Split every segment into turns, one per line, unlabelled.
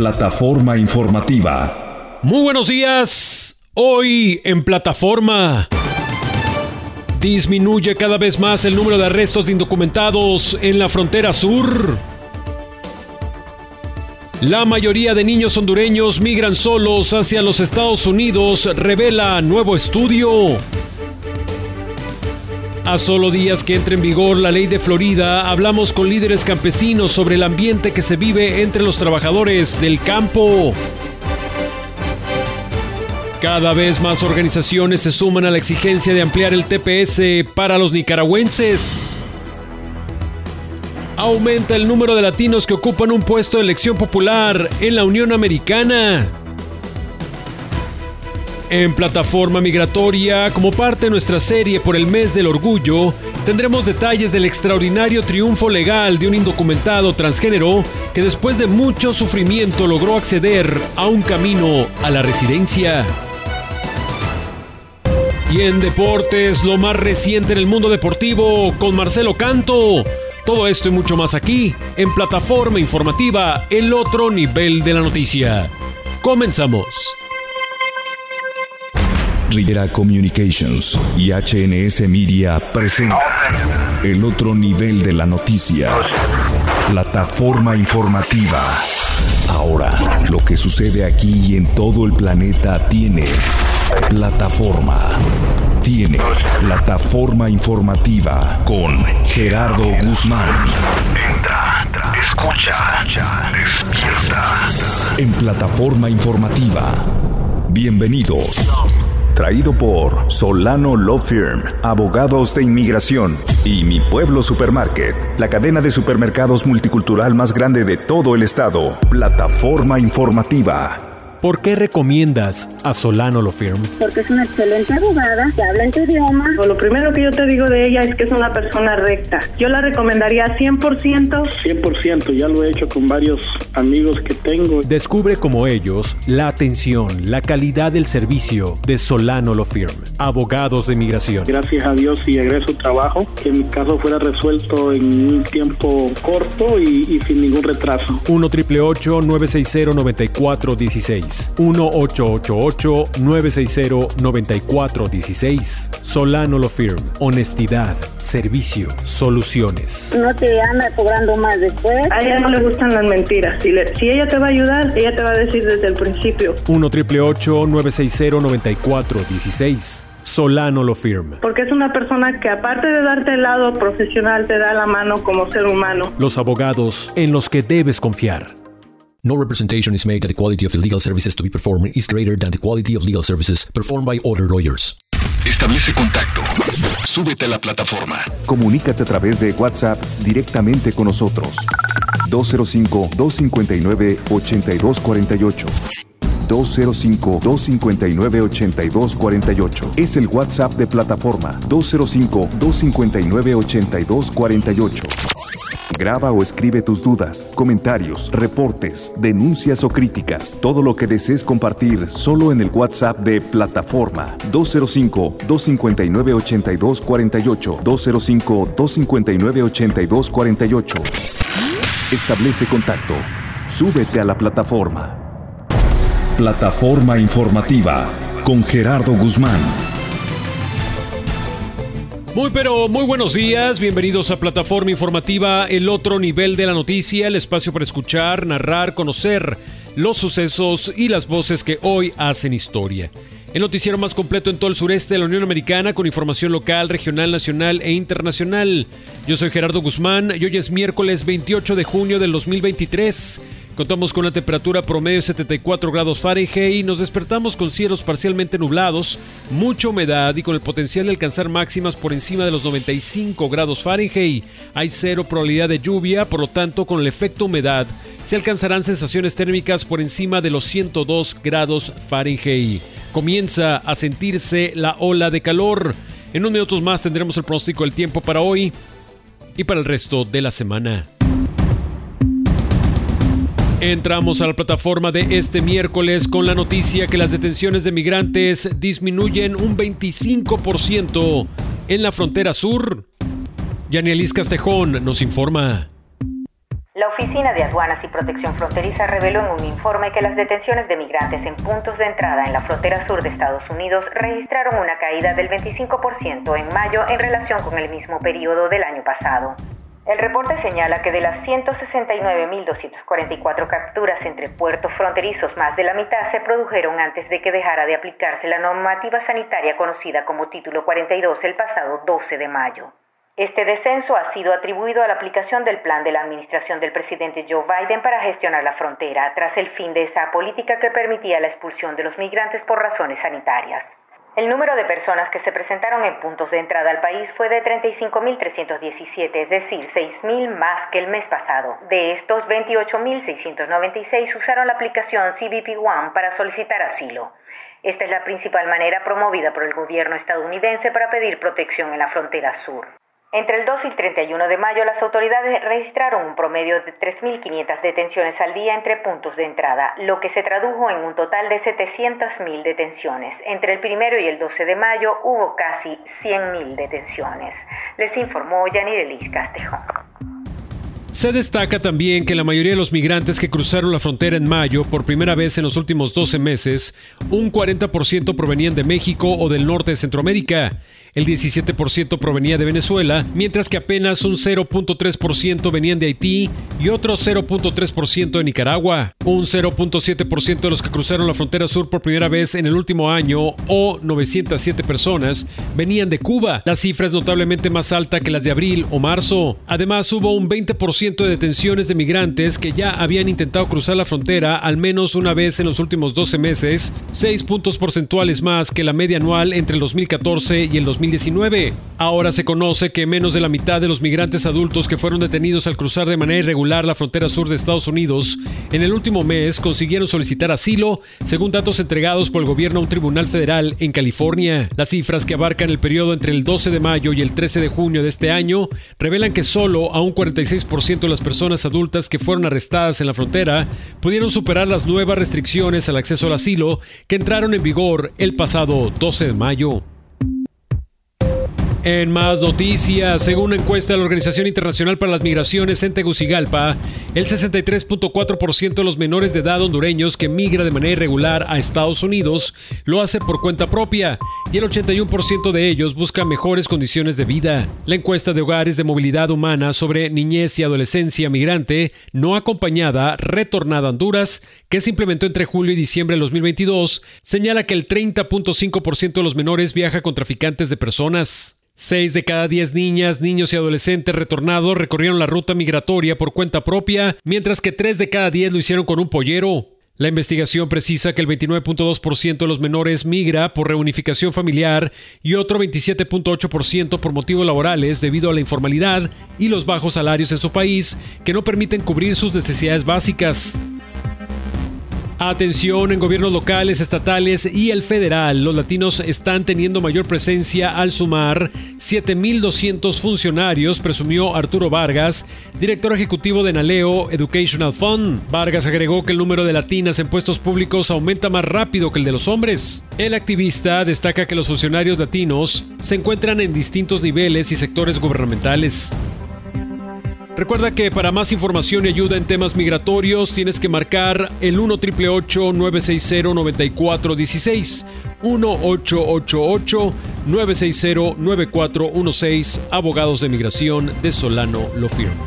Plataforma informativa.
Muy buenos días. Hoy en plataforma. Disminuye cada vez más el número de arrestos de indocumentados en la frontera sur. La mayoría de niños hondureños migran solos hacia los Estados Unidos, revela nuevo estudio. A solo días que entre en vigor la ley de Florida, hablamos con líderes campesinos sobre el ambiente que se vive entre los trabajadores del campo. Cada vez más organizaciones se suman a la exigencia de ampliar el TPS para los nicaragüenses. Aumenta el número de latinos que ocupan un puesto de elección popular en la Unión Americana. En plataforma migratoria, como parte de nuestra serie por el mes del orgullo, tendremos detalles del extraordinario triunfo legal de un indocumentado transgénero que después de mucho sufrimiento logró acceder a un camino a la residencia. Y en deportes, lo más reciente en el mundo deportivo con Marcelo Canto. Todo esto y mucho más aquí, en plataforma informativa, el otro nivel de la noticia. Comenzamos.
Rivera Communications y HNS Media presenta el otro nivel de la noticia. Plataforma informativa. Ahora, lo que sucede aquí y en todo el planeta tiene plataforma. Tiene plataforma informativa con Gerardo Guzmán.
Entra, escucha, despierta.
En plataforma informativa. Bienvenidos. Traído por Solano Law Firm, abogados de inmigración y Mi Pueblo Supermarket, la cadena de supermercados multicultural más grande de todo el estado. Plataforma informativa.
¿Por qué recomiendas a Solano Lo Firm?
Porque es una excelente abogada, que habla en tu idioma.
Lo primero que yo te digo de ella es que es una persona recta. Yo la recomendaría 100%.
100%, ya lo he hecho con varios amigos que tengo.
Descubre como ellos la atención, la calidad del servicio de Solano Lo Firm, abogados de inmigración.
Gracias a Dios y egreso trabajo, que mi caso fuera resuelto en un tiempo corto y, y sin ningún retraso.
1 888 960 9416 1-888-960-9416. Solano Lo Firm. Honestidad, servicio, soluciones.
No te anda cobrando más después.
A ella no le gustan las mentiras. Si, le- si ella te va a ayudar, ella te va a decir desde el principio.
1 888 960 9416 Solano Lo Firm.
Porque es una persona que aparte de darte el lado profesional, te da la mano como ser humano.
Los abogados en los que debes confiar.
No representation is made that the quality of the legal services to be performed is greater than the quality of legal services performed by other lawyers.
Establece contacto. Súbete a la plataforma.
Comunícate a través de WhatsApp directamente con nosotros. 205-259-8248. 205-259-8248. Es el WhatsApp de plataforma. 205-259-8248. Graba o escribe tus dudas, comentarios, reportes, denuncias o críticas. Todo lo que desees compartir solo en el WhatsApp de plataforma 205-259-8248. 205-259-8248. Establece contacto. Súbete a la plataforma. Plataforma informativa con Gerardo Guzmán.
Muy pero muy buenos días, bienvenidos a Plataforma Informativa, el otro nivel de la noticia, el espacio para escuchar, narrar, conocer los sucesos y las voces que hoy hacen historia. El noticiero más completo en todo el sureste de la Unión Americana con información local, regional, nacional e internacional. Yo soy Gerardo Guzmán y hoy es miércoles 28 de junio del 2023. Contamos con una temperatura promedio de 74 grados Fahrenheit y nos despertamos con cielos parcialmente nublados, mucha humedad y con el potencial de alcanzar máximas por encima de los 95 grados Fahrenheit. Hay cero probabilidad de lluvia, por lo tanto, con el efecto humedad se alcanzarán sensaciones térmicas por encima de los 102 grados Fahrenheit. Comienza a sentirse la ola de calor. En unos minutos más tendremos el pronóstico del tiempo para hoy y para el resto de la semana. Entramos a la plataforma de este miércoles con la noticia que las detenciones de migrantes disminuyen un 25% en la frontera sur. Yanielis Castejón nos informa.
La Oficina de Aduanas y Protección Fronteriza reveló en un informe que las detenciones de migrantes en puntos de entrada en la frontera sur de Estados Unidos registraron una caída del 25% en mayo en relación con el mismo periodo del año pasado. El reporte señala que de las 169.244 capturas entre puertos fronterizos, más de la mitad se produjeron antes de que dejara de aplicarse la normativa sanitaria conocida como Título 42 el pasado 12 de mayo. Este descenso ha sido atribuido a la aplicación del plan de la administración del presidente Joe Biden para gestionar la frontera, tras el fin de esa política que permitía la expulsión de los migrantes por razones sanitarias. El número de personas que se presentaron en puntos de entrada al país fue de 35.317, es decir, 6.000 más que el mes pasado. De estos, 28.696 usaron la aplicación CBP One para solicitar asilo. Esta es la principal manera promovida por el gobierno estadounidense para pedir protección en la frontera sur. Entre el 2 y el 31 de mayo, las autoridades registraron un promedio de 3.500 detenciones al día entre puntos de entrada, lo que se tradujo en un total de 700.000 detenciones. Entre el 1 y el 12 de mayo hubo casi 100.000 detenciones. Les informó Yanirelis Castejón.
Se destaca también que la mayoría de los migrantes que cruzaron la frontera en mayo por primera vez en los últimos 12 meses, un 40% provenían de México o del norte de Centroamérica el 17% provenía de Venezuela, mientras que apenas un 0.3% venían de Haití y otro 0.3% de Nicaragua. Un 0.7% de los que cruzaron la frontera sur por primera vez en el último año, o 907 personas, venían de Cuba. La cifra es notablemente más alta que las de abril o marzo. Además, hubo un 20% de detenciones de migrantes que ya habían intentado cruzar la frontera al menos una vez en los últimos 12 meses, 6 puntos porcentuales más que la media anual entre el 2014 y el 2015. 2019. Ahora se conoce que menos de la mitad de los migrantes adultos que fueron detenidos al cruzar de manera irregular la frontera sur de Estados Unidos en el último mes consiguieron solicitar asilo, según datos entregados por el gobierno a un tribunal federal en California. Las cifras que abarcan el periodo entre el 12 de mayo y el 13 de junio de este año revelan que solo a un 46% de las personas adultas que fueron arrestadas en la frontera pudieron superar las nuevas restricciones al acceso al asilo que entraron en vigor el pasado 12 de mayo. En más noticias, según una encuesta de la Organización Internacional para las Migraciones en Tegucigalpa, el 63.4% de los menores de edad hondureños que migra de manera irregular a Estados Unidos lo hace por cuenta propia y el 81% de ellos busca mejores condiciones de vida. La encuesta de hogares de movilidad humana sobre niñez y adolescencia migrante no acompañada retornada a Honduras, que se implementó entre julio y diciembre de 2022, señala que el 30.5% de los menores viaja con traficantes de personas. Seis de cada diez niñas, niños y adolescentes retornados recorrieron la ruta migratoria por cuenta propia, mientras que tres de cada diez lo hicieron con un pollero. La investigación precisa que el 29.2% de los menores migra por reunificación familiar y otro 27.8% por motivos laborales debido a la informalidad y los bajos salarios en su país que no permiten cubrir sus necesidades básicas. Atención en gobiernos locales, estatales y el federal. Los latinos están teniendo mayor presencia al sumar 7.200 funcionarios, presumió Arturo Vargas, director ejecutivo de Naleo Educational Fund. Vargas agregó que el número de latinas en puestos públicos aumenta más rápido que el de los hombres. El activista destaca que los funcionarios latinos se encuentran en distintos niveles y sectores gubernamentales. Recuerda que para más información y ayuda en temas migratorios tienes que marcar el 1 960 9416 1 888 960 9416 Abogados de Migración de Solano Lo Firma.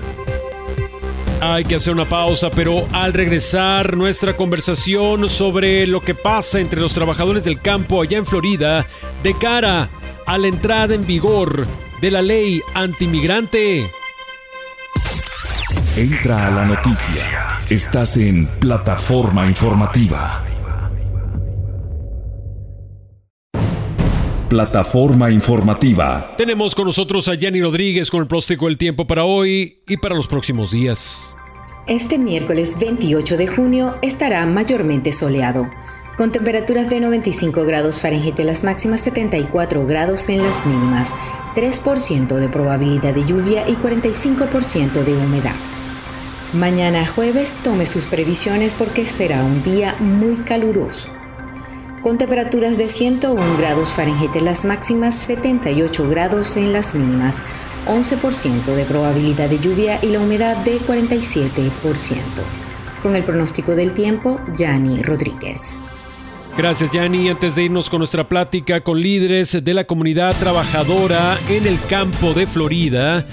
Hay que hacer una pausa, pero al regresar nuestra conversación sobre lo que pasa entre los trabajadores del campo allá en Florida de cara a la entrada en vigor de la ley antimigrante.
Entra a la noticia. Estás en plataforma informativa. Plataforma informativa.
Tenemos con nosotros a Yanni Rodríguez con el próstico del tiempo para hoy y para los próximos días.
Este miércoles 28 de junio estará mayormente soleado, con temperaturas de 95 grados Fahrenheit en las máximas 74 grados en las mínimas, 3% de probabilidad de lluvia y 45% de humedad. Mañana jueves tome sus previsiones porque será un día muy caluroso. Con temperaturas de 101 grados Fahrenheit en las máximas, 78 grados en las mínimas, 11% de probabilidad de lluvia y la humedad de 47%. Con el pronóstico del tiempo, Yanni Rodríguez.
Gracias, Yanni. Antes de irnos con nuestra plática con líderes de la comunidad trabajadora en el campo de Florida,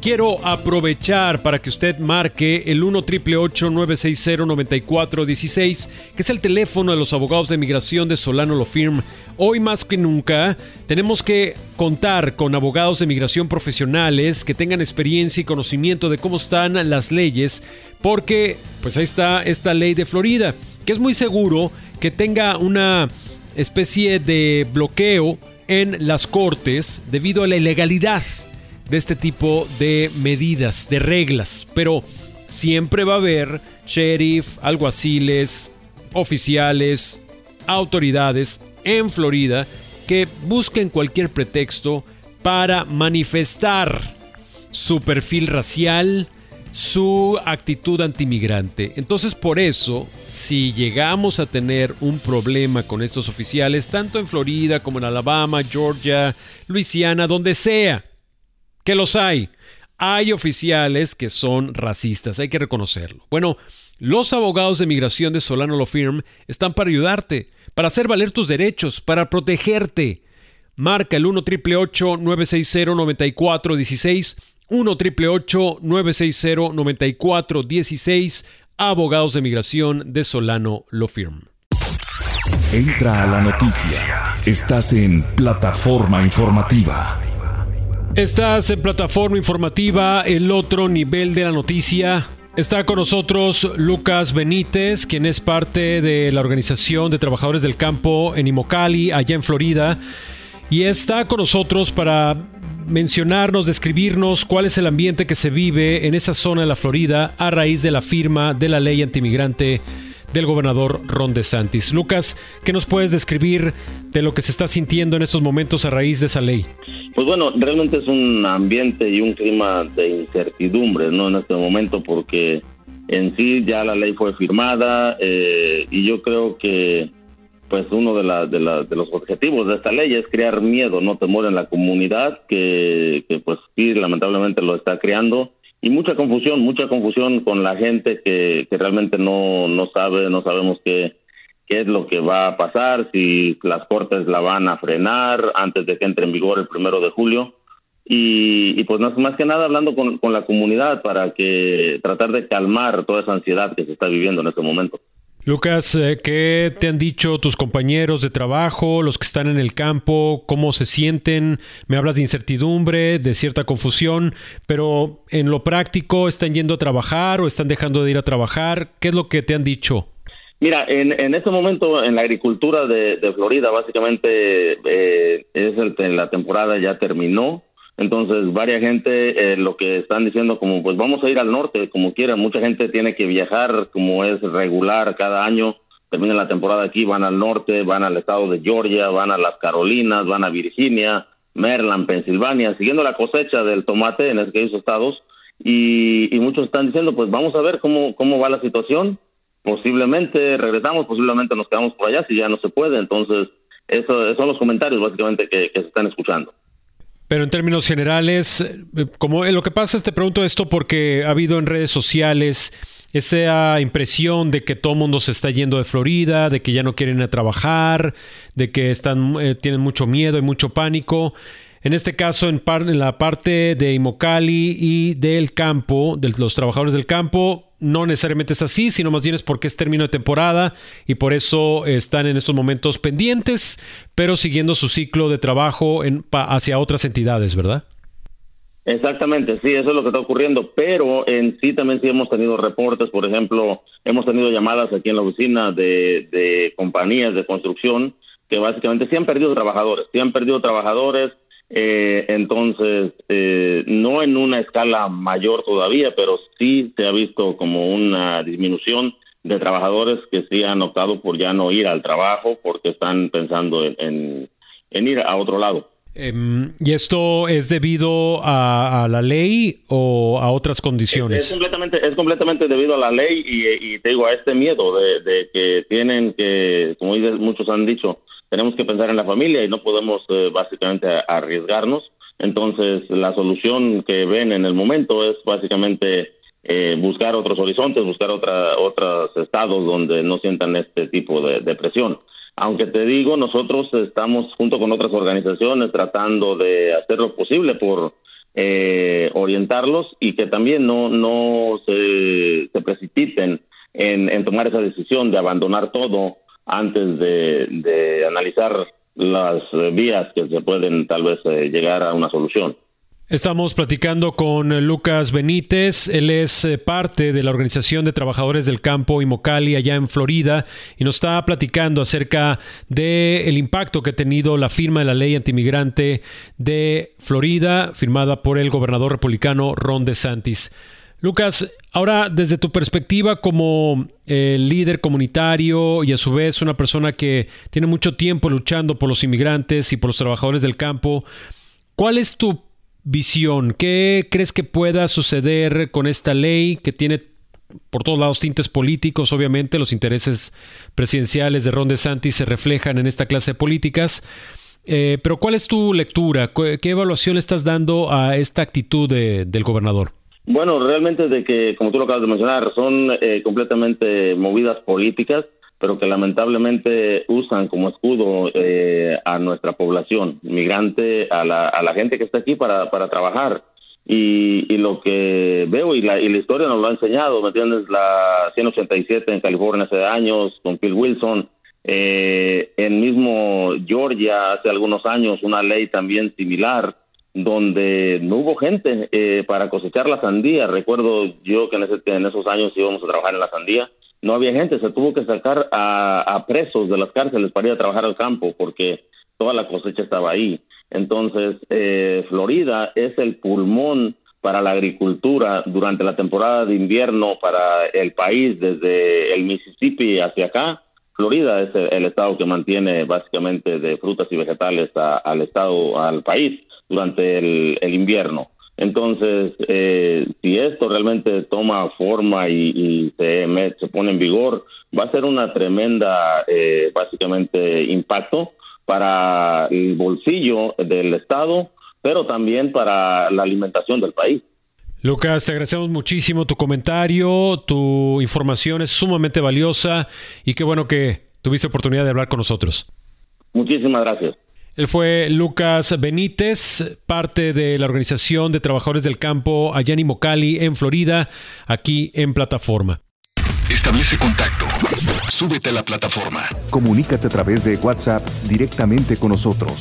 quiero aprovechar para que usted marque el 1 960 9416 que es el teléfono de los abogados de migración de Solano Lo Firm. Hoy más que nunca tenemos que contar con abogados de migración profesionales que tengan experiencia y conocimiento de cómo están las leyes, porque pues ahí está esta ley de Florida, que es muy seguro que tenga una especie de bloqueo en las cortes debido a la ilegalidad de este tipo de medidas, de reglas. Pero siempre va a haber sheriff, alguaciles, oficiales, autoridades en Florida que busquen cualquier pretexto para manifestar su perfil racial, su actitud antimigrante. Entonces por eso, si llegamos a tener un problema con estos oficiales, tanto en Florida como en Alabama, Georgia, Luisiana, donde sea, que los hay, hay oficiales que son racistas, hay que reconocerlo. Bueno, los abogados de migración de Solano Law Firm están para ayudarte, para hacer valer tus derechos, para protegerte. Marca el 1 960 9416 1 960 9416 Abogados de Migración de Solano Lo Firm.
Entra a la noticia. Estás en plataforma informativa.
Estás en plataforma informativa, el otro nivel de la noticia. Está con nosotros Lucas Benítez, quien es parte de la Organización de Trabajadores del Campo en Imocali, allá en Florida. Y está con nosotros para mencionarnos, describirnos cuál es el ambiente que se vive en esa zona de la Florida a raíz de la firma de la ley antimigrante del gobernador Ron DeSantis. Lucas, ¿qué nos puedes describir de lo que se está sintiendo en estos momentos a raíz de esa ley?
Pues bueno, realmente es un ambiente y un clima de incertidumbre, ¿no? En este momento, porque en sí ya la ley fue firmada eh, y yo creo que pues uno de, la, de, la, de, los objetivos de esta ley es crear miedo, no temor en la comunidad, que, que pues sí, lamentablemente lo está creando, y mucha confusión, mucha confusión con la gente que, que realmente no, no sabe, no sabemos qué, qué es lo que va a pasar, si las cortes la van a frenar antes de que entre en vigor el primero de julio. Y, pues más, más que nada hablando con, con la comunidad para que tratar de calmar toda esa ansiedad que se está viviendo en este momento.
Lucas, eh, ¿qué te han dicho tus compañeros de trabajo, los que están en el campo? ¿Cómo se sienten? Me hablas de incertidumbre, de cierta confusión, pero en lo práctico, ¿están yendo a trabajar o están dejando de ir a trabajar? ¿Qué es lo que te han dicho?
Mira, en, en este momento en la agricultura de, Florida, básicamente eh, es el, la temporada ya terminó. Entonces, varias gente eh, lo que están diciendo como, pues vamos a ir al norte, como quiera. Mucha gente tiene que viajar como es regular cada año. Termina la temporada aquí, van al norte, van al estado de Georgia, van a las Carolinas, van a Virginia, Maryland, Pensilvania, siguiendo la cosecha del tomate en esos estados. Y, muchos están diciendo, pues vamos a ver cómo, cómo va la situación. Posiblemente regresamos, posiblemente nos quedamos por allá si ya no se puede. Entonces, eso, esos son los comentarios básicamente que se están escuchando.
Pero en términos generales, como lo que pasa es te pregunto esto porque ha habido en redes sociales esa impresión de que todo el mundo se está yendo de Florida, de que ya no quieren ir a trabajar, de que están eh, tienen mucho miedo y mucho pánico. En este caso, en, en la parte de Imocali y del campo, de los trabajadores del campo, no necesariamente es así, sino más bien es porque es término de temporada y por eso están en estos momentos pendientes, pero siguiendo su ciclo de trabajo en, hacia otras entidades, ¿verdad?
Exactamente, sí, eso es lo que está ocurriendo, pero en sí también sí hemos tenido reportes, por ejemplo, hemos tenido llamadas aquí en la oficina de, de compañías de construcción que básicamente sí han perdido trabajadores, sí han perdido trabajadores, eh, entonces, eh, no en una escala mayor todavía, pero sí se ha visto como una disminución de trabajadores que sí han optado por ya no ir al trabajo porque están pensando en, ir a otro lado.
Em, ¿Y esto es debido a, la ley o a otras condiciones?
Es, completamente, es completamente debido a la ley y, y te digo a este miedo de, de que tienen que, como muchos han dicho, tenemos que pensar en la familia y no podemos eh, básicamente arriesgarnos. Entonces, la solución que ven en el momento es básicamente eh, buscar otros horizontes, buscar otra, otros estados donde no sientan este tipo de, de presión. Aunque te digo, nosotros estamos junto con otras organizaciones tratando de hacer lo posible por eh, orientarlos y que también no, no se, se precipiten en, en, tomar esa decisión de abandonar todo antes de, analizar las vías que se pueden tal vez eh, llegar a una solución.
Estamos platicando con Lucas Benítez, él es eh, parte de la Organización de Trabajadores del Campo Imocali allá en Florida y nos está platicando acerca del el impacto que ha tenido la firma de la ley antimigrante de Florida, firmada por el gobernador republicano Ron DeSantis. Lucas, ahora desde tu perspectiva como eh, líder comunitario y a su vez una persona que tiene mucho tiempo luchando por los inmigrantes y por los trabajadores del campo, ¿cuál es tu visión? ¿Qué crees que pueda suceder con esta ley que tiene por todos lados tintes políticos? Obviamente los intereses presidenciales de Ron DeSantis se reflejan en esta clase de políticas. Eh, pero ¿cuál es tu lectura? ¿Qué evaluación estás dando a esta actitud de, del gobernador?
Bueno, realmente de que, como tú lo acabas de mencionar, son eh, completamente movidas políticas pero que lamentablemente usan como escudo eh, a nuestra población migrante, a la, a la gente que está aquí para, para trabajar. Y, y lo que veo y la, y la historia nos lo ha enseñado, ¿me entiendes? La 187 en California hace años con Phil Wilson, eh, en mismo Georgia hace algunos años una ley también similar donde no hubo gente eh, para cosechar la sandía. Recuerdo yo que en, ese, en esos años íbamos a trabajar en la sandía no había gente, se tuvo que sacar a, presos de las cárceles para ir a trabajar al campo porque toda la cosecha estaba ahí. Entonces, eh, Florida es el pulmón para la agricultura durante la temporada de invierno para el país, desde el Mississippi hacia acá. Florida es el, estado que mantiene básicamente de frutas y vegetales al estado, al país durante el invierno. Entonces, eh, si esto realmente toma forma y, se, se, pone en vigor, va a ser una tremenda, eh, básicamente, impacto para el bolsillo del Estado, pero también para la alimentación del país.
Lucas, te agradecemos muchísimo tu comentario, tu información es sumamente valiosa y qué bueno que tuviste oportunidad de hablar con nosotros.
Muchísimas gracias.
Él fue Lucas Benítez, parte de la Organización de Trabajadores del Campo allá en Imocali, en Florida, aquí en plataforma.
Establece contacto. Súbete a la plataforma.
Comunícate a través de WhatsApp directamente con nosotros.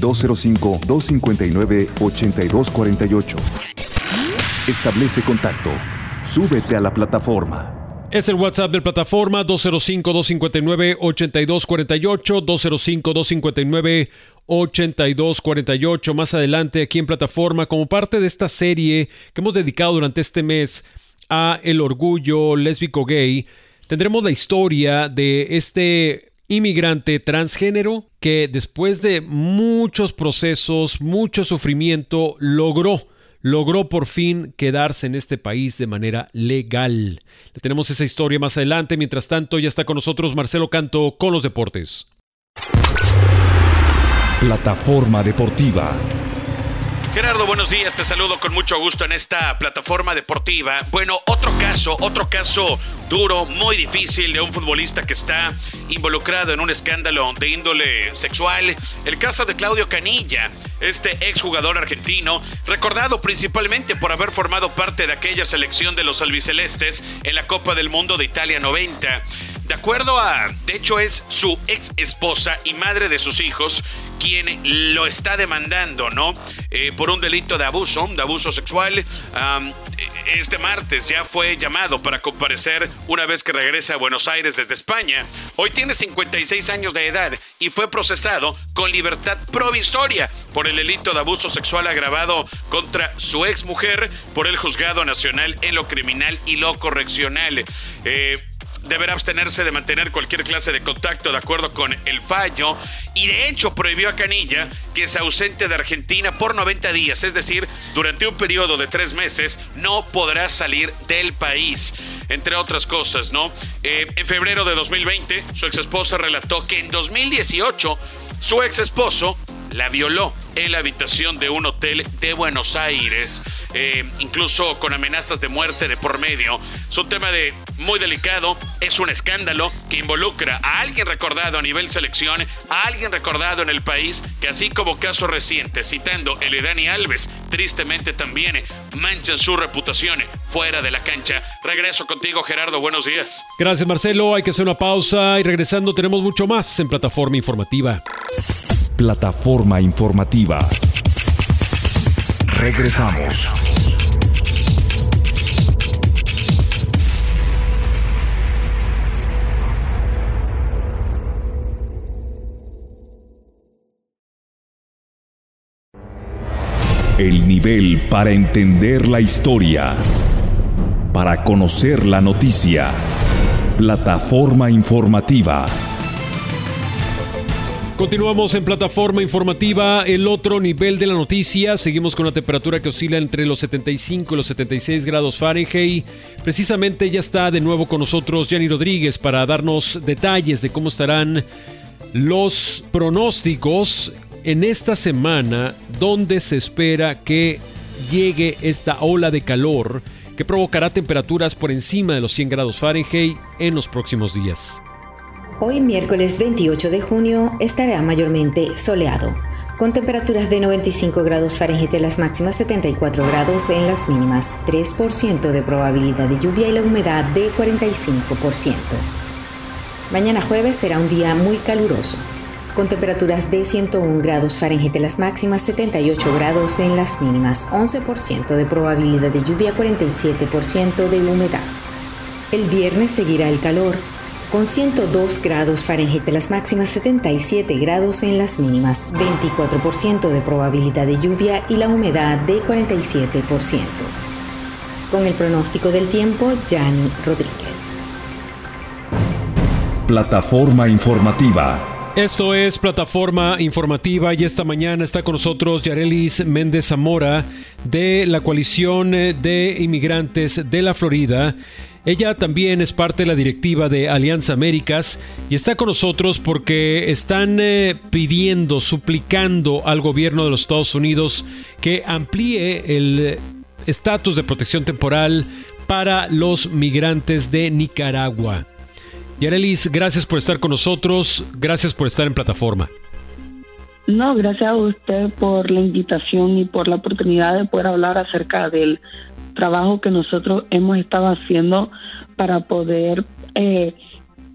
205-259-8248. Establece contacto. Súbete a la plataforma.
Es el WhatsApp de plataforma 205-259-8248, 205-259-8248. Más adelante aquí en plataforma, como parte de esta serie que hemos dedicado durante este mes a el orgullo lésbico gay, tendremos la historia de este inmigrante transgénero que después de muchos procesos, mucho sufrimiento, logró logró por fin quedarse en este país de manera legal. Le tenemos esa historia más adelante. Mientras tanto, ya está con nosotros Marcelo Canto con los deportes.
Plataforma Deportiva.
Gerardo, buenos días, te saludo con mucho gusto en esta plataforma deportiva. Bueno, otro caso, otro caso duro, muy difícil de un futbolista que está involucrado en un escándalo de índole sexual. El caso de Claudio Canilla, este exjugador argentino, recordado principalmente por haber formado parte de aquella selección de los albicelestes en la Copa del Mundo de Italia 90. De acuerdo a, de hecho es su ex esposa y madre de sus hijos quien lo está demandando, ¿no? Eh, por un delito de abuso, de abuso sexual. este martes ya fue llamado para comparecer una vez que regresa a Buenos Aires desde España. Hoy tiene 56 años de edad y fue procesado con libertad provisoria por el delito de abuso sexual agravado contra su ex mujer por el Juzgado Nacional en lo Criminal y lo Correccional. Eh, deberá abstenerse de mantener cualquier clase de contacto de acuerdo con el fallo y de hecho prohibió a Canilla que se ausente de Argentina por 90 días, es decir, durante un periodo de tres meses no podrá salir del país, entre otras cosas, ¿no? Eh, en febrero de 2020, su ex esposa relató que en 2018 su ex esposo la violó en la habitación de un hotel de Buenos Aires, eh, incluso con amenazas de muerte de por medio. Es un tema de muy delicado, es un escándalo que involucra a alguien recordado a nivel selección, a alguien recordado en el país, que así como casos recientes, citando el de Dani Alves, tristemente también manchan su reputación fuera de la cancha. Regreso contigo, Gerardo, buenos días.
Gracias, Marcelo. Hay que hacer una pausa y regresando tenemos mucho más en plataforma informativa.
Plataforma informativa. Regresamos. El nivel para entender la historia. Para conocer la noticia. Plataforma informativa.
Continuamos en plataforma informativa, el otro nivel de la noticia. Seguimos con la temperatura que oscila entre los 75 y los 76 grados Fahrenheit. Precisamente ya está de nuevo con nosotros Yanni Rodríguez para darnos detalles de cómo estarán los pronósticos en esta semana, donde se espera que llegue esta ola de calor que provocará temperaturas por encima de los 100 grados Fahrenheit en los próximos días.
Hoy miércoles 28 de junio estará mayormente soleado, con temperaturas de 95 grados Fahrenheit en las máximas 74 grados en las mínimas, 3% de probabilidad de lluvia y la humedad de 45%. Mañana jueves será un día muy caluroso, con temperaturas de 101 grados Fahrenheit en las máximas, 78 grados en las mínimas, 11% de probabilidad de lluvia, 47% de humedad. El viernes seguirá el calor, con 102 grados Fahrenheit en las máximas, 77 grados en las mínimas, 24% de probabilidad de lluvia y la humedad de 47%. Con el pronóstico del tiempo, Yanni Rodríguez.
Plataforma informativa
esto es plataforma informativa y esta mañana está con nosotros Yarelis Méndez Zamora de la coalición de inmigrantes de la Florida. Ella también es parte de la directiva de Alianza Américas y está con nosotros porque están eh, pidiendo, suplicando al gobierno de los Estados Unidos que amplíe el estatus de protección temporal para los migrantes de Nicaragua. Yarelis, gracias por estar con nosotros, gracias por estar en plataforma.
No, gracias a usted por la invitación y por la oportunidad de poder hablar acerca del trabajo que nosotros hemos estado haciendo para poder eh,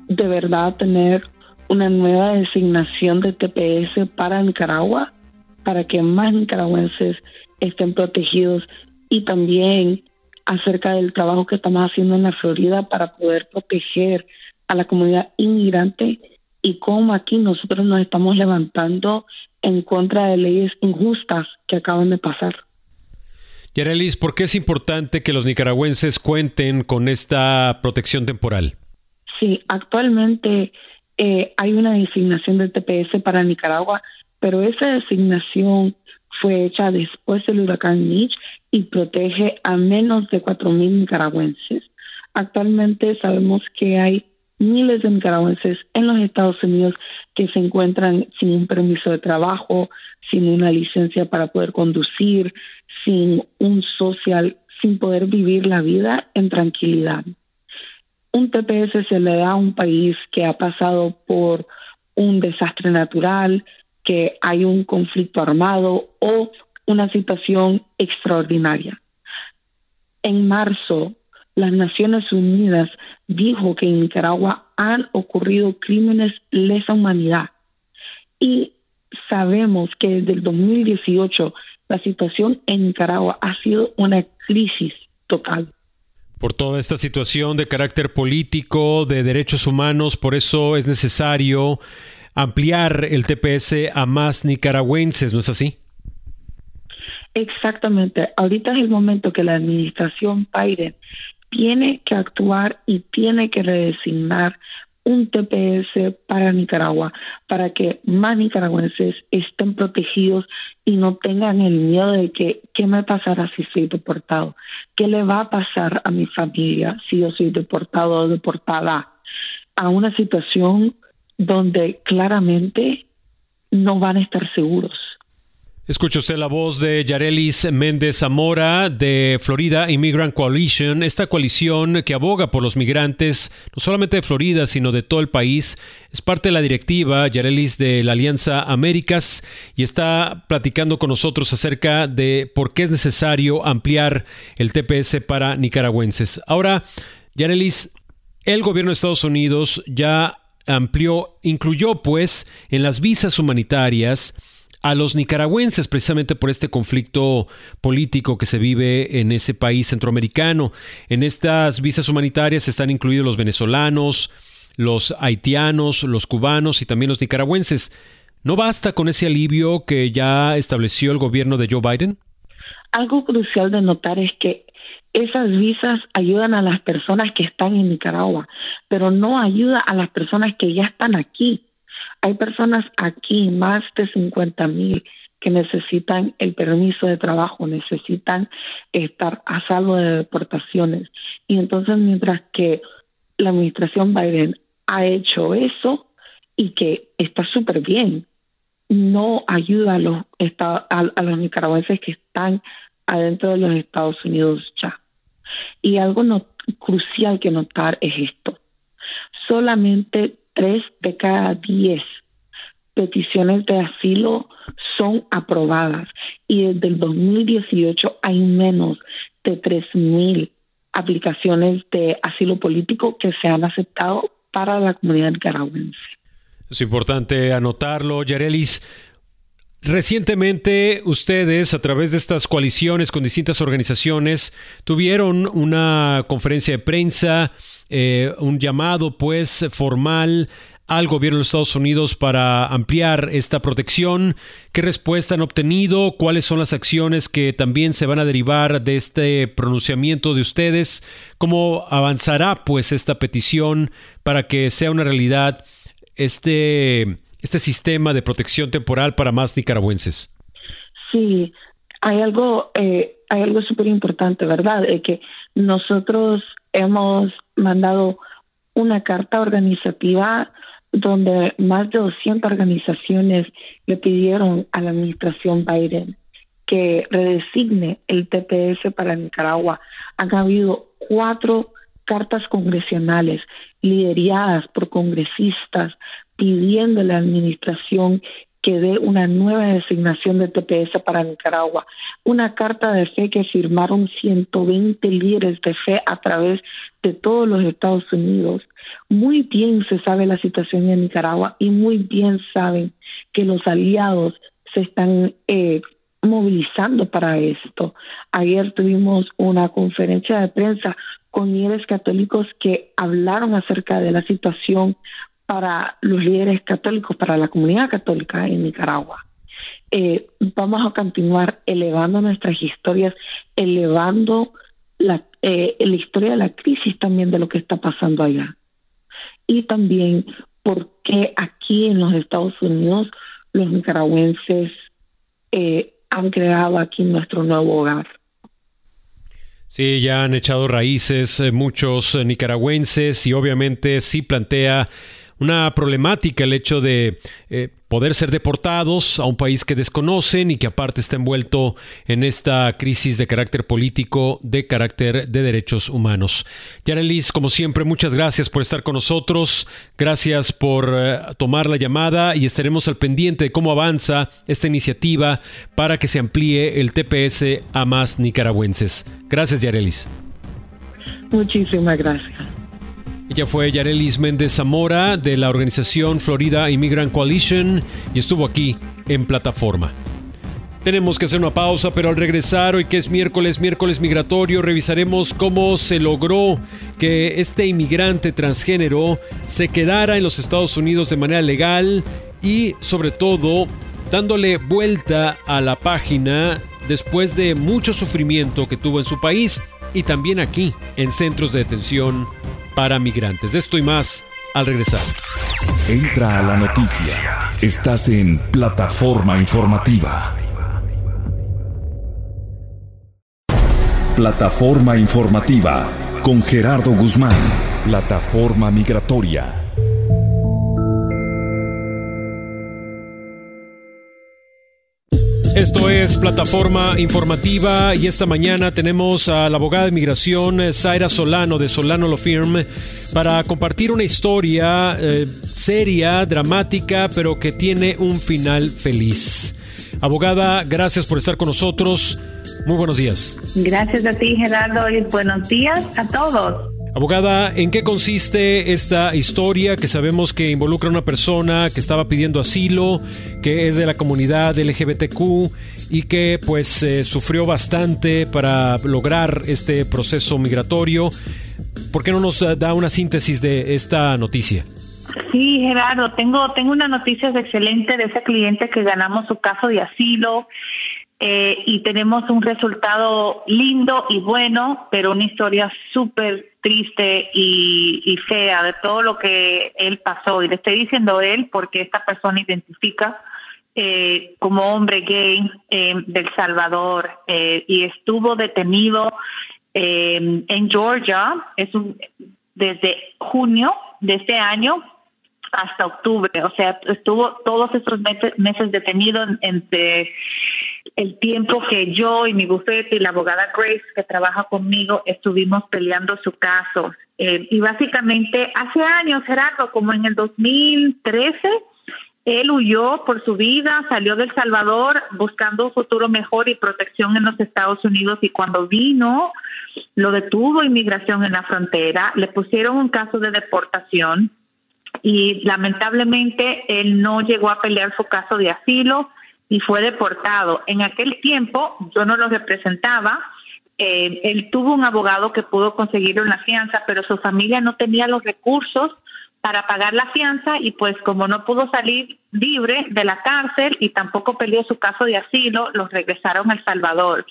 de verdad tener una nueva designación de TPS para Nicaragua, para que más nicaragüenses estén protegidos y también acerca del trabajo que estamos haciendo en la Florida para poder proteger a la comunidad inmigrante y cómo aquí nosotros nos estamos levantando en contra de leyes injustas que acaban de pasar.
Yarelis, ¿por qué es importante que los nicaragüenses cuenten con esta protección temporal?
Sí, actualmente eh, hay una designación del TPS para Nicaragua, pero esa designación fue hecha después del huracán Mitch y protege a menos de 4.000 nicaragüenses. Actualmente sabemos que hay miles de nicaragüenses en los Estados Unidos que se encuentran sin un permiso de trabajo, sin una licencia para poder conducir, sin un social, sin poder vivir la vida en tranquilidad. Un TPS se le da a un país que ha pasado por un desastre natural, que hay un conflicto armado o una situación extraordinaria. En marzo, las Naciones Unidas dijo que en Nicaragua han ocurrido crímenes lesa humanidad y sabemos que desde el 2018 la situación en Nicaragua ha sido una crisis total.
Por toda esta situación de carácter político, de derechos humanos, por eso es necesario ampliar el TPS a más nicaragüenses, ¿no es así?
Exactamente. Ahorita es el momento que la administración Biden tiene que actuar y tiene que redesignar un TPS para Nicaragua, para que más nicaragüenses estén protegidos y no tengan el miedo de que qué me pasará si soy deportado, qué le va a pasar a mi familia si yo soy deportado o deportada, a una situación donde claramente no van a estar seguros.
Escucha usted la voz de Yarelis Méndez Zamora de Florida Immigrant Coalition, esta coalición que aboga por los migrantes, no solamente de Florida, sino de todo el país. Es parte de la directiva, Yarelis, de la Alianza Américas, y está platicando con nosotros acerca de por qué es necesario ampliar el TPS para nicaragüenses. Ahora, Yarelis, el gobierno de Estados Unidos ya amplió, incluyó pues en las visas humanitarias, a los nicaragüenses precisamente por este conflicto político que se vive en ese país centroamericano. En estas visas humanitarias están incluidos los venezolanos, los haitianos, los cubanos y también los nicaragüenses. ¿No basta con ese alivio que ya estableció el gobierno de Joe Biden?
Algo crucial de notar es que esas visas ayudan a las personas que están en Nicaragua, pero no ayuda a las personas que ya están aquí. Hay personas aquí, más de 50 mil, que necesitan el permiso de trabajo, necesitan estar a salvo de deportaciones. Y entonces, mientras que la administración Biden ha hecho eso y que está súper bien, no ayuda a los, a, los nicaragüenses que están adentro de los Estados Unidos ya. Y algo no, crucial que notar es esto. Solamente tres de cada diez peticiones de asilo son aprobadas y desde el 2018 hay menos de 3.000 aplicaciones de asilo político que se han aceptado para la comunidad nicaragüense.
Es importante anotarlo, Yarelis. Recientemente ustedes, a través de estas coaliciones con distintas organizaciones, tuvieron una conferencia de prensa, eh, un llamado pues formal al gobierno de Estados Unidos para ampliar esta protección? ¿Qué respuesta han obtenido? ¿Cuáles son las acciones que también se van a derivar de este pronunciamiento de ustedes? ¿Cómo avanzará pues esta petición para que sea una realidad este, este sistema de protección temporal para más nicaragüenses?
Sí, hay algo, eh, hay algo súper importante, ¿verdad? que nosotros hemos mandado una carta organizativa donde más de 200 organizaciones le pidieron a la administración Biden que redesigne el TPS para Nicaragua. Han habido cuatro cartas congresionales lideradas por congresistas pidiendo a la administración que dé una nueva designación de TPS para Nicaragua. Una carta de fe que firmaron 120 líderes de fe a través de todos los Estados Unidos. Muy bien se sabe la situación en Nicaragua y muy bien saben que los aliados se están eh, movilizando para esto. Ayer tuvimos una conferencia de prensa con líderes católicos que hablaron acerca de la situación para los líderes católicos, para la comunidad católica en Nicaragua. Eh, vamos a continuar elevando nuestras historias, elevando la, eh, la historia de la crisis también de lo que está pasando allá. Y también porque aquí en los Estados Unidos los nicaragüenses eh, han creado aquí nuestro nuevo hogar.
Sí, ya han echado raíces muchos nicaragüenses y obviamente sí plantea una problemática el hecho de eh, poder ser deportados a un país que desconocen y que aparte está envuelto en esta crisis de carácter político, de carácter de derechos humanos. Yarelis, como siempre, muchas gracias por estar con nosotros, gracias por eh, tomar la llamada y estaremos al pendiente de cómo avanza esta iniciativa para que se amplíe el TPS a más nicaragüenses. Gracias, Yarelis.
Muchísimas gracias.
Ella fue Yarelis Méndez Zamora de la organización Florida Immigrant Coalition y estuvo aquí en plataforma. Tenemos que hacer una pausa, pero al regresar, hoy que es miércoles, miércoles migratorio, revisaremos cómo se logró que este inmigrante transgénero se quedara en los Estados Unidos de manera legal y sobre todo dándole vuelta a la página después de mucho sufrimiento que tuvo en su país y también aquí en centros de detención para migrantes. De esto y más al regresar.
Entra a la noticia. Estás en plataforma informativa. Plataforma informativa con Gerardo Guzmán. Plataforma migratoria.
Esto es Plataforma Informativa y esta mañana tenemos a la abogada de inmigración eh, Zaira Solano de Solano Law Firm para compartir una historia eh, seria, dramática, pero que tiene un final feliz. Abogada, gracias por estar con nosotros. Muy buenos días.
Gracias a ti, Gerardo, y buenos días a todos.
Abogada, ¿en qué consiste esta historia que sabemos que involucra a una persona que estaba pidiendo asilo, que es de la comunidad LGBTQ y que pues eh, sufrió bastante para lograr este proceso migratorio? ¿Por qué no nos da una síntesis de esta noticia?
Sí, Gerardo, tengo, tengo una noticia excelente de ese cliente que ganamos su caso de asilo eh, y tenemos un resultado lindo y bueno, pero una historia súper triste y, fea de todo lo que él pasó. Y le estoy diciendo él porque esta persona identifica eh, como hombre gay eh, del Salvador y estuvo detenido en Georgia es un, desde junio de este año hasta octubre. O sea, estuvo todos esos meses, meses detenido entre el tiempo que yo y mi bufete y la abogada Grace que trabaja conmigo estuvimos peleando su caso. Eh, y básicamente hace años, Gerardo, como en el 2013, él huyó por su vida, salió del Salvador buscando un futuro mejor y protección en los Estados Unidos y cuando vino lo detuvo inmigración en la frontera, le pusieron un caso de deportación y lamentablemente él no llegó a pelear su caso de asilo y fue deportado. En aquel tiempo yo no lo representaba. Eh, él tuvo un abogado que pudo conseguirle una fianza, pero su familia no tenía los recursos para pagar la fianza y pues como no pudo salir libre de la cárcel y tampoco peleó su caso de asilo, los regresaron a El Salvador.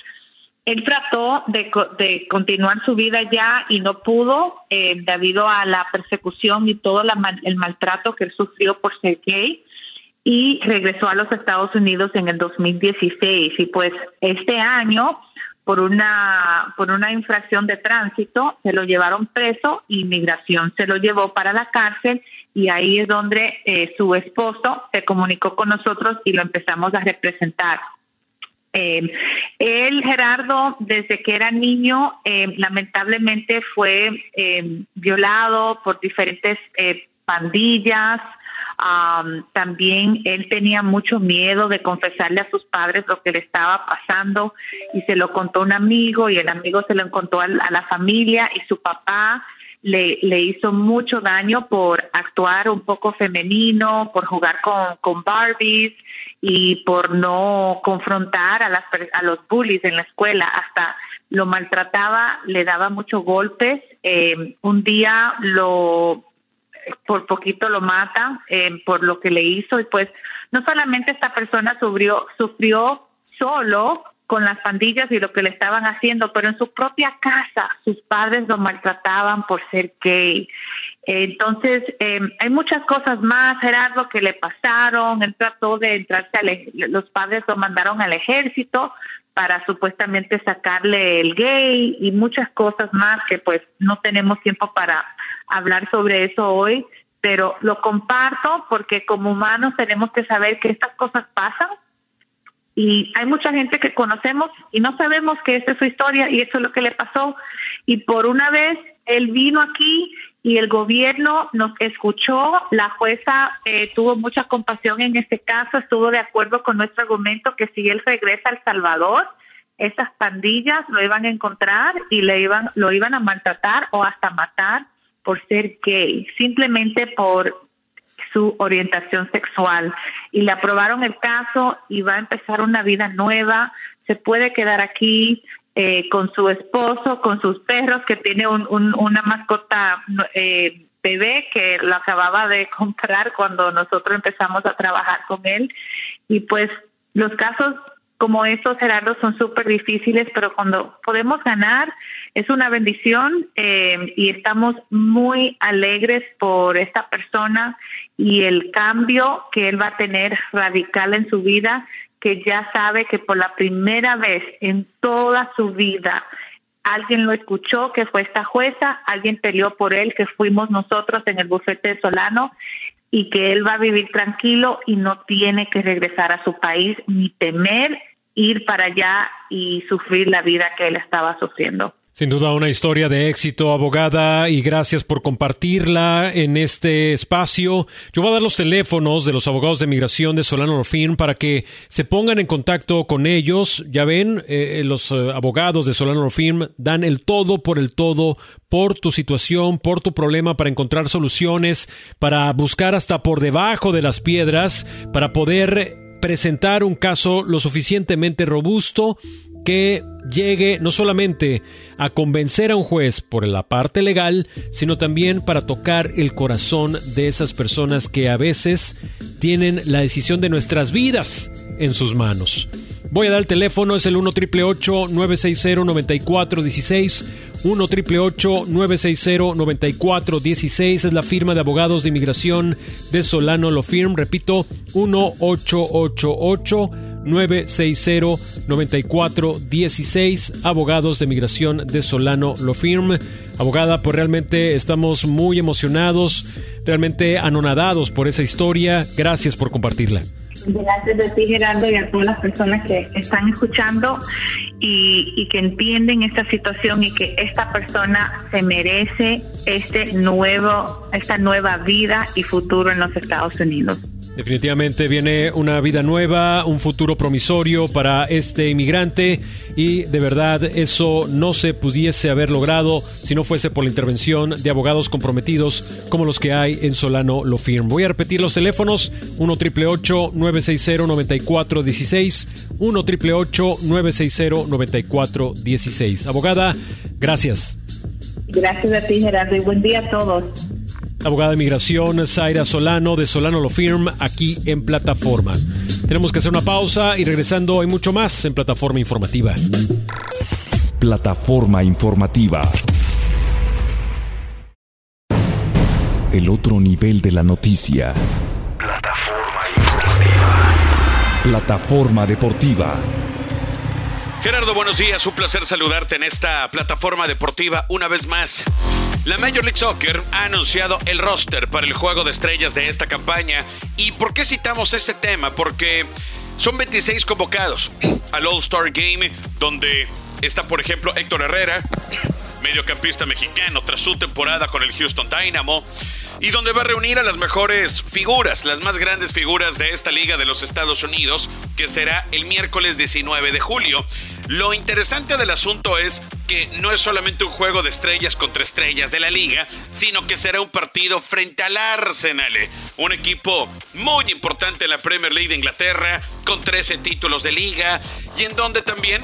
Él trató de, de continuar su vida ya y no pudo eh, debido a la persecución y todo el maltrato que él sufrió por ser gay y regresó a los Estados Unidos en el 2016 y pues este año por una por una infracción de tránsito se lo llevaron preso y migración se lo llevó para la cárcel y ahí es donde eh, su esposo se comunicó con nosotros y lo empezamos a representar. Eh, él, Gerardo, desde que era niño, eh, lamentablemente fue violado por diferentes pandillas, también él tenía mucho miedo de confesarle a sus padres lo que le estaba pasando y se lo contó un amigo y el amigo se lo contó a, la familia y su papá le, le, hizo mucho daño por actuar un poco femenino, por jugar con, con Barbies y por no confrontar a, las, a los bullies en la escuela. Hasta lo maltrataba, le daba muchos golpes. Eh, un día lo por poquito lo mata eh, por lo que le hizo y pues no solamente esta persona sufrió, sufrió solo con las pandillas y lo que le estaban haciendo, pero en su propia casa sus padres lo maltrataban por ser gay. Entonces, eh, hay muchas cosas más, Gerardo, que le pasaron. Él trató de entrarse, al, los padres lo mandaron al ejército para supuestamente sacarle el gay y muchas cosas más que pues no tenemos tiempo para hablar sobre eso hoy, pero lo comparto porque como humanos tenemos que saber que estas cosas pasan y hay mucha gente que conocemos y no sabemos que esta es su historia y eso es lo que le pasó. Y por una vez él vino aquí y el gobierno nos escuchó, la jueza eh, tuvo mucha compasión en este caso, estuvo de acuerdo con nuestro argumento que si él regresa a El Salvador, estas pandillas lo iban a encontrar y le iban, lo iban a maltratar o hasta matar por ser gay, simplemente por su orientación sexual. Y le aprobaron el caso y va a empezar una vida nueva, se puede quedar aquí, eh, con su esposo, con sus perros, que tiene un, una mascota eh, bebé que lo acababa de comprar cuando nosotros empezamos a trabajar con él. Y pues los casos como estos, Gerardo, son súper difíciles, pero cuando podemos ganar es una bendición eh, y estamos muy alegres por esta persona y el cambio que él va a tener radical en su vida que ya sabe que por la primera vez en toda su vida alguien lo escuchó, que fue esta jueza, alguien peleó por él, que fuimos nosotros en el bufete de Solano, y que él va a vivir tranquilo y no tiene que regresar a su país ni temer
ir para allá y sufrir la vida que él estaba sufriendo.
Sin duda una historia de éxito, abogada, y gracias por compartirla en este espacio. Yo voy a dar los teléfonos de los abogados de migración de Solano Firm para que se pongan en contacto con ellos. Ya ven, eh, los eh, abogados de Solano Firm dan el todo por el todo por tu situación, por tu problema, para encontrar soluciones, para buscar hasta por debajo de las piedras, para poder presentar un caso lo suficientemente robusto que llegue no solamente a convencer a un juez por la parte legal, sino también para tocar el corazón de esas personas que a veces tienen la decisión de nuestras vidas en sus manos. Voy a dar el teléfono, es el 1 960 9416 1 960 9416 es la firma de abogados de inmigración de Solano Lo Firm. Repito, 1 888 960-9416, abogados de migración de Solano Lo Firm. Abogada, pues realmente estamos muy emocionados, realmente anonadados por esa historia. Gracias por compartirla.
Gracias a ti, Gerardo, y a todas las personas que están escuchando y, y, que entienden esta situación y que esta persona se merece este nuevo, esta nueva vida y futuro en los Estados Unidos.
Definitivamente viene una vida nueva, un futuro promisorio para este inmigrante y de verdad eso no se pudiese haber logrado si no fuese por la intervención de abogados comprometidos como los que hay en Solano Lo Firm. Voy a repetir los teléfonos 1 960 9416 1 960 9416 Abogada, gracias.
Gracias a ti Gerardo y buen día a todos
abogada de migración Zaira Solano de Solano Lo Firm aquí en plataforma. Tenemos que hacer una pausa y regresando hay mucho más en plataforma informativa.
Plataforma informativa. El otro nivel de la noticia. Plataforma informativa. Plataforma deportiva.
Gerardo, buenos días. Un placer saludarte en esta plataforma deportiva una vez más. La Major League Soccer ha anunciado el roster para el juego de estrellas de esta campaña. ¿Y por qué citamos este tema? Porque son 26 convocados al All-Star Game, donde está, por ejemplo, Héctor Herrera, mediocampista mexicano, tras su temporada con el Houston Dynamo y donde va a reunir a las mejores figuras, las más grandes figuras de esta liga de los Estados Unidos, que será el miércoles 19 de julio. Lo interesante del asunto es que no es solamente un juego de estrellas contra estrellas de la liga, sino que será un partido frente al Arsenal, un equipo muy importante en la Premier League de Inglaterra, con 13 títulos de liga, y en donde también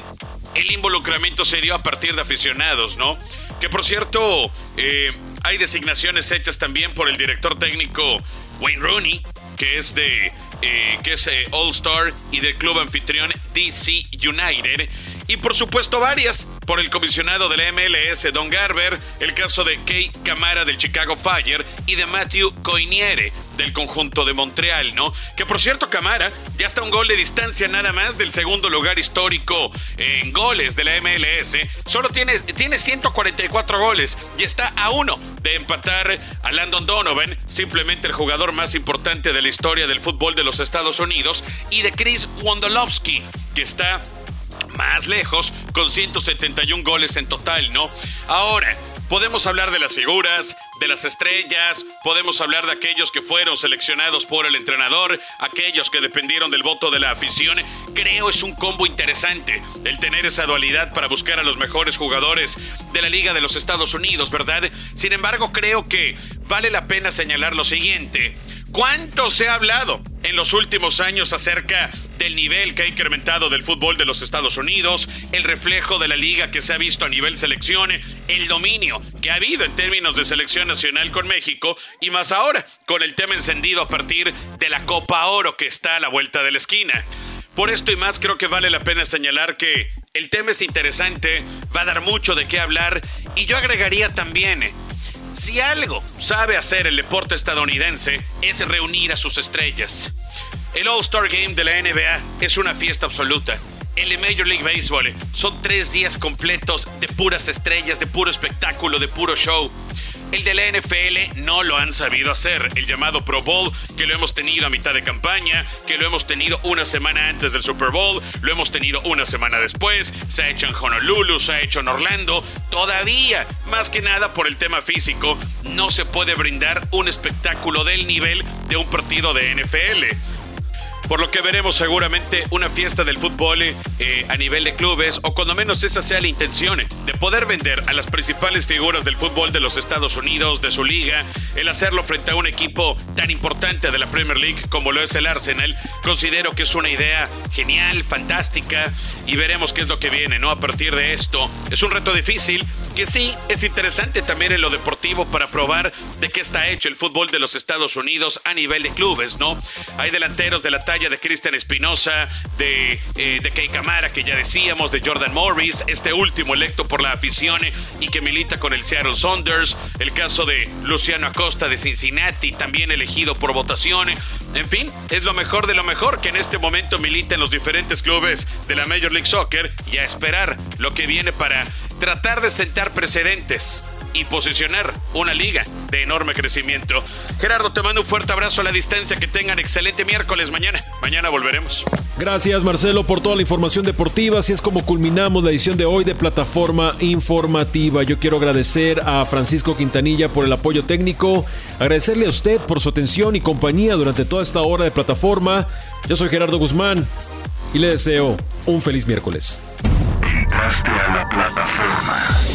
el involucramiento se dio a partir de aficionados, ¿no? Que por cierto, eh, hay designaciones hechas también por el director técnico Wayne Rooney, que es de eh, que es eh, All Star y del club anfitrión DC United. Y por supuesto varias por el comisionado de la MLS, Don Garber, el caso de Kay Camara del Chicago Fire y de Matthew Coiniere del conjunto de Montreal, ¿no? Que por cierto, Camara ya está un gol de distancia nada más del segundo lugar histórico en goles de la MLS. Solo tiene, tiene 144 goles y está a uno de empatar a Landon Donovan, simplemente el jugador más importante de la historia del fútbol de los Estados Unidos, y de Chris Wondolowski, que está más lejos con 171 goles en total, ¿no? Ahora, Podemos hablar de las figuras, de las estrellas, podemos hablar de aquellos que fueron seleccionados por el entrenador, aquellos que dependieron del voto de la afición. Creo es un combo interesante el tener esa dualidad para buscar a los mejores jugadores de la Liga de los Estados Unidos, ¿verdad? Sin embargo, creo que vale la pena señalar lo siguiente. ¿Cuánto se ha hablado en los últimos años acerca del nivel que ha incrementado del fútbol de los Estados Unidos, el reflejo de la liga que se ha visto a nivel selección, el dominio que ha habido en términos de selección nacional con México y más ahora con el tema encendido a partir de la Copa Oro que está a la vuelta de la esquina? Por esto y más creo que vale la pena señalar que el tema es interesante, va a dar mucho de qué hablar y yo agregaría también si algo sabe hacer el deporte estadounidense es reunir a sus estrellas. El All-Star Game de la NBA es una fiesta absoluta. El Major League Baseball son tres días completos de puras estrellas, de puro espectáculo, de puro show. El de la NFL no lo han sabido hacer. El llamado Pro Bowl, que lo hemos tenido a mitad de campaña, que lo hemos tenido una semana antes del Super Bowl, lo hemos tenido una semana después, se ha hecho en Honolulu, se ha hecho en Orlando. Todavía, más que nada por el tema físico, no se puede brindar un espectáculo del nivel de un partido de NFL por lo que veremos seguramente una fiesta del fútbol eh, a nivel de clubes, o cuando menos esa sea la intención, de poder vender a las principales figuras del fútbol de los Estados Unidos, de su liga, el hacerlo frente a un equipo tan importante de la Premier League como lo es el Arsenal, considero que es una idea genial, fantástica, y veremos qué es lo que viene, ¿no? A partir de esto, es un reto difícil, que sí, es interesante también en lo deportivo para probar de qué está hecho el fútbol de los Estados Unidos a nivel de clubes, ¿no? Hay delanteros de la de Cristian Espinosa, de, eh, de Kei Camara, que ya decíamos, de Jordan Morris, este último electo por la afición y que milita con el Seattle Saunders, el caso de Luciano Acosta de Cincinnati, también elegido por votación. En fin, es lo mejor de lo mejor que en este momento milita en los diferentes clubes de la Major League Soccer y a esperar lo que viene para tratar de sentar precedentes y posicionar una liga de enorme crecimiento. Gerardo, te mando un fuerte abrazo a la distancia. Que tengan excelente miércoles mañana. Mañana volveremos.
Gracias Marcelo por toda la información deportiva. Así es como culminamos la edición de hoy de Plataforma Informativa. Yo quiero agradecer a Francisco Quintanilla por el apoyo técnico, agradecerle a usted por su atención y compañía durante toda esta hora de plataforma. Yo soy Gerardo Guzmán y le deseo un feliz miércoles.
Entraste a la plataforma.